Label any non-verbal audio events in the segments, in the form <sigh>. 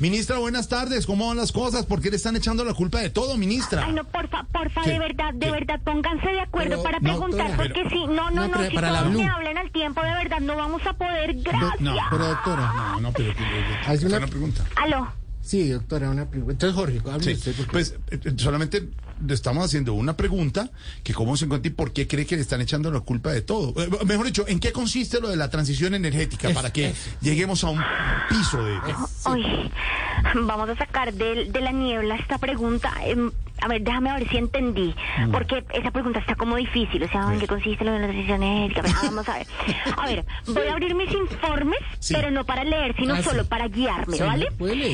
Ministra, buenas tardes. ¿Cómo van las cosas? ¿Por qué le están echando la culpa de todo, ministra? Ay, no, porfa, porfa, ¿Qué? de verdad, de ¿Qué? verdad, pónganse de acuerdo Pero, para no, preguntar, doctora, porque pero- si, no, no, no, no, si todos me hablan al tiempo, de verdad, no vamos a poder, gracias. No, pero doctora. No, no, pero... Hay una pregunta. Aló, Sí, doctora, una pregunta. Entonces, Jorge, hable Sí, usted. porque- pues eh, eh, solamente le estamos haciendo una pregunta que cómo se encuentra y por qué cree que le están echando la culpa de todo. Eh, mejor dicho, ¿en qué consiste lo de la transición energética para que lleguemos a un piso de... Uy, vamos a sacar de, de la niebla esta pregunta. A ver, déjame ver si entendí, Mm. porque esa pregunta está como difícil, o sea, ¿en qué consiste lo de la transición energética? Ah, <laughs> Vamos a ver. A ver, voy a abrir mis informes, Sí. pero no para leer, sino Ah, sí. solo para guiarme, Sí, ¿vale?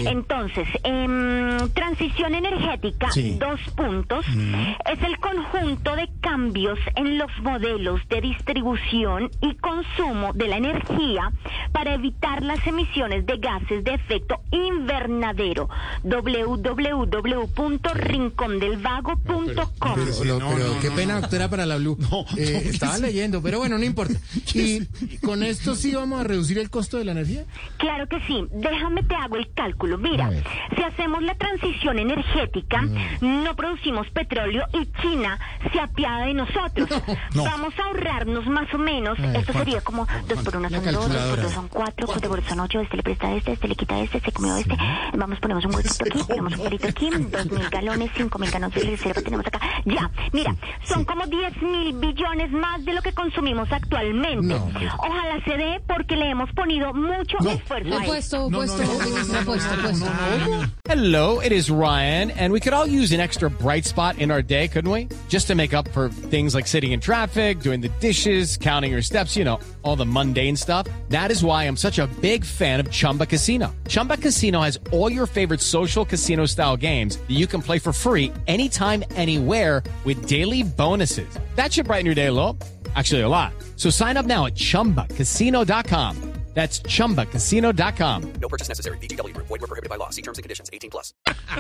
Entonces, em, transición energética. Mm. dos puntos, es el conjunto de cambios en los modelos de distribución y consumo de la energía para evitar las emisiones de gases de efecto invernadero. www.rincondelvago.com pero pero qué no, pena, no. doctora, para la Blue. No, Eh, no, estaba sí. leyendo, pero bueno, no importa. <laughs> ¿Y con esto sí vamos a reducir el costo de la energía? Claro que sí. Déjame te hago el cálculo. Mira, si hacemos la transición energética, no producimos petróleo y China se apiada de nosotros. <laughs> No. Vamos a ahorrarnos más o menos, esto ¿cuánto? sería como dos por una son dos, dos por dos son cuatro, Coteborg son ocho, este le presta este, este le quita este, este comió este. Vamos, ponemos un huequito este aquí, ponemos un palito aquí, este. dos mil galones, cinco mil galones de reserva tenemos acá. Ya, mira, son como diez mil billones más de lo que consumimos actualmente. No. Pues. Ojalá se dé porque le hemos ponido mucho no. esfuerzo. No, puesto, puesto, puesto, Hello, it is Ryan, and we could all use an extra bright spot in our day, couldn't we? Just to make up for things like sitting in traffic, doing the dishes, counting your steps, you know, all the mundane stuff. That is why I'm such a big fan of Chumba Casino. Chumba Casino has all your favorite social casino style games that you can play for free anytime, anywhere with daily bonuses. That should brighten your day a little. Actually, a lot. So sign up now at chumbacasino.com. That's chumbacasino.com.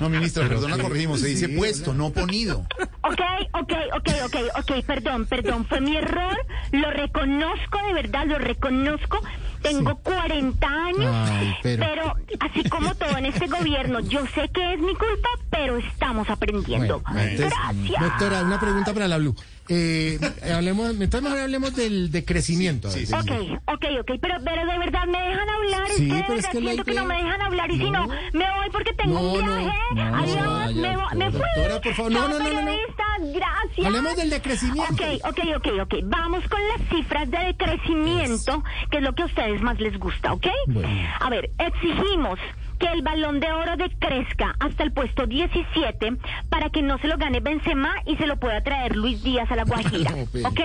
No, ministra, perdona, corregimos. Se dice puesto, no ponido. Ok, ok, ok, ok, ok, perdón, perdón, fue mi error, lo reconozco, de verdad, lo reconozco, tengo 40 años, Ay, pero- así como todo en este gobierno, yo sé que es mi culpa, pero estamos aprendiendo. Bueno, entonces, Gracias. Doctora, una pregunta para la Blue. Eh, hablemos, entonces mejor hablemos del de crecimiento. Sí, sí, Ok, ok, ok, pero, pero de verdad me dejan hablar, Sí, es que de pero es verdad que siento que no me dejan hablar y si No. me voy porque tengo No, un viaje, no, adiós, vaya, me, vo- me fui. doctora, por favor, no, no, no, no, periodistas, gracias. Hablemos del decrecimiento. Ok, ok, ok, ok. Vamos con las cifras de decrecimiento, que es lo que a ustedes más les gusta, ¿ok? Bueno. A ver, exigimos que el balón de oro decrezca hasta el puesto 17 para que no se lo gane Benzema y se lo pueda traer Luis Díaz a la Guajira, <laughs> pero- ¿ok?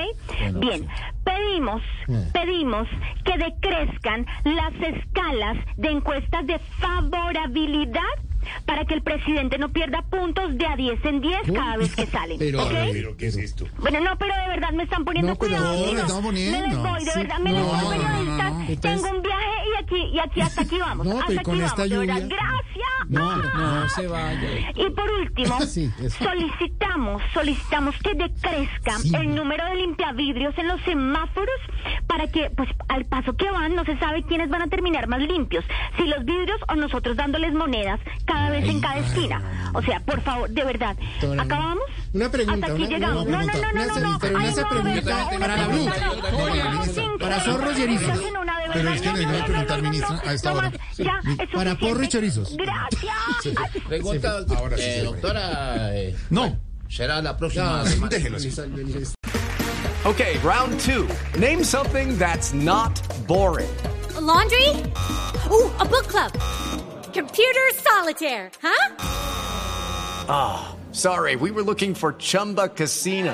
Bien, sí. pedimos, Eh. pedimos que decrezcan las escalas de encuestas de favorabilidad para que el presidente no pierda puntos de a 10 en 10 cada vez que salen, Pero, ¿ok? Pero, ¿qué es esto? Bueno, no, pero de verdad me están poniendo No, pero cuidado. no, estamos poniendo. Me les voy, de Sí, verdad, me no, les voy, periodistas. no, no. Entonces- Tengo un viaje y aquí, y aquí hasta aquí vamos. No, hasta pero aquí con esta vamos, de verdad. No, no, se vaya. Y por último, <laughs> Sí, solicitamos, solicitamos que decrezca Sí. el número de limpiavidrios en los semáforos para que, pues, al paso que van, no se sabe quiénes van a terminar más limpios, si los vidrios o nosotros dándoles monedas cada vez en cada esquina. O sea, por favor, de verdad, ¿acabamos? Una pregunta, Hasta aquí una- llegamos. una No, no, no, no, Una no, no. una para la Blue. para zorros y erizos. Una, una, de Pero es que le voy a preguntar, no, no, ministra, a esta hora. más. Ya, es Para porro y chorizos. Gracias. Pregunta, Ahora sí, eh, doctora. No. será la próxima semana. Déjelo así. Okay, round two. Name something that's not boring. A laundry? Ooh, a book club. Computer solitaire, huh? Ah, sorry, we were looking for Chumba Casino.